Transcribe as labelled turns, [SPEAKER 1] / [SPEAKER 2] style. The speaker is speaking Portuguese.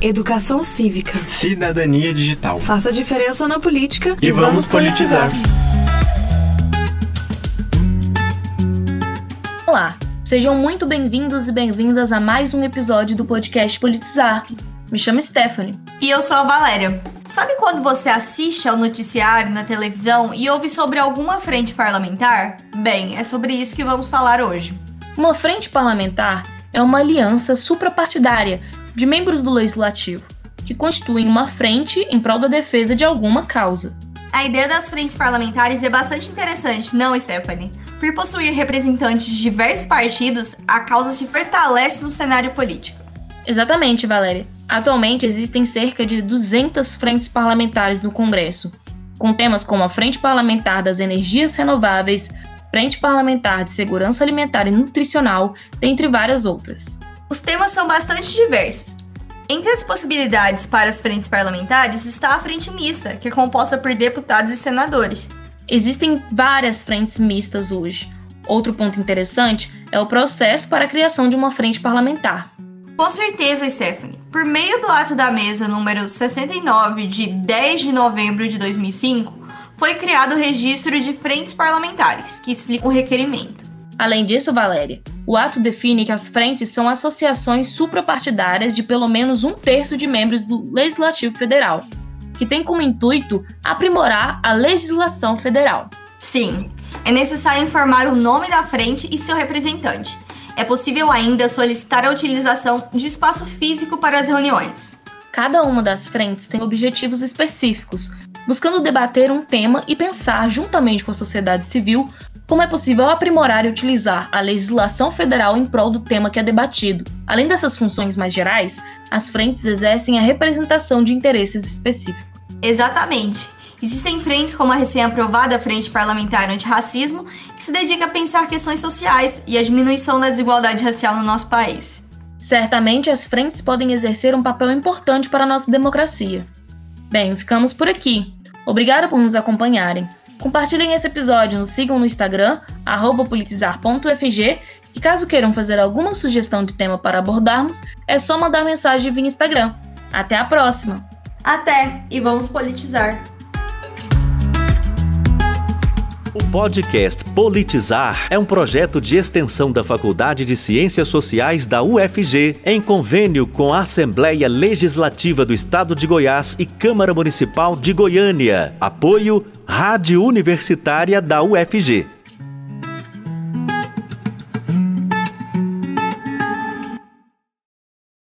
[SPEAKER 1] Educação cívica.
[SPEAKER 2] Cidadania digital.
[SPEAKER 1] Faça diferença na política
[SPEAKER 2] e, vamos politizar.
[SPEAKER 3] Olá, sejam muito bem-vindos e bem-vindas a mais um episódio do podcast Politizar. Me chamo Stephanie.
[SPEAKER 4] E eu sou a Valéria. Sabe quando você assiste ao noticiário na televisão e ouve sobre alguma frente parlamentar? Bem, é sobre isso que vamos falar hoje.
[SPEAKER 3] Uma frente parlamentar é uma aliança suprapartidária de membros do legislativo que constituem uma frente em prol da defesa de alguma causa.
[SPEAKER 4] A ideia das frentes parlamentares é bastante interessante, não, Stephanie? Por possuir representantes de diversos partidos, a causa se fortalece no cenário político.
[SPEAKER 3] Exatamente, Valéria. Atualmente existem cerca de 200 frentes parlamentares no Congresso, com temas como a Frente Parlamentar das Energias Renováveis, Frente Parlamentar de Segurança Alimentar e Nutricional, dentre várias outras.
[SPEAKER 4] Os temas são bastante diversos. Entre as possibilidades para as frentes parlamentares está a frente mista, que é composta por deputados e senadores.
[SPEAKER 3] Existem várias frentes mistas hoje. Outro ponto interessante é o processo para a criação de uma frente parlamentar.
[SPEAKER 4] Com certeza, Stephanie. Por meio do ato da mesa número 69 de 10 de novembro de 2005, foi criado o registro de frentes parlamentares, que explica o requerimento.
[SPEAKER 3] Além disso, Valéria, o ato define que as frentes são associações suprapartidárias de pelo menos um terço de membros do Legislativo Federal, que tem como intuito aprimorar a legislação federal.
[SPEAKER 4] Sim, é necessário informar o nome da frente e seu representante, é possível ainda solicitar a utilização de espaço físico para as reuniões.
[SPEAKER 3] Cada uma das frentes tem objetivos específicos, buscando debater um tema e pensar, juntamente com a sociedade civil, como é possível aprimorar e utilizar a legislação federal em prol do tema que é debatido. Além dessas funções mais gerais, as frentes exercem a representação de interesses específicos.
[SPEAKER 4] Exatamente. Existem frentes como a recém-aprovada Frente Parlamentar Antirracismo, que se dedica a pensar questões sociais e a diminuição da desigualdade racial no nosso país.
[SPEAKER 3] Certamente as frentes podem exercer um papel importante para a nossa democracia. Bem, ficamos por aqui. Obrigada por nos acompanharem. Compartilhem esse episódio, nos sigam no Instagram, politizar.fg, e caso queiram fazer alguma sugestão de tema para abordarmos, é só mandar mensagem via Instagram. Até a próxima!
[SPEAKER 4] Até! E vamos politizar!
[SPEAKER 5] O podcast Politizar é um projeto de extensão da Faculdade de Ciências Sociais da UFG, em convênio com a Assembleia Legislativa do Estado de Goiás e Câmara Municipal de Goiânia. Apoio Rádio Universitária da UFG.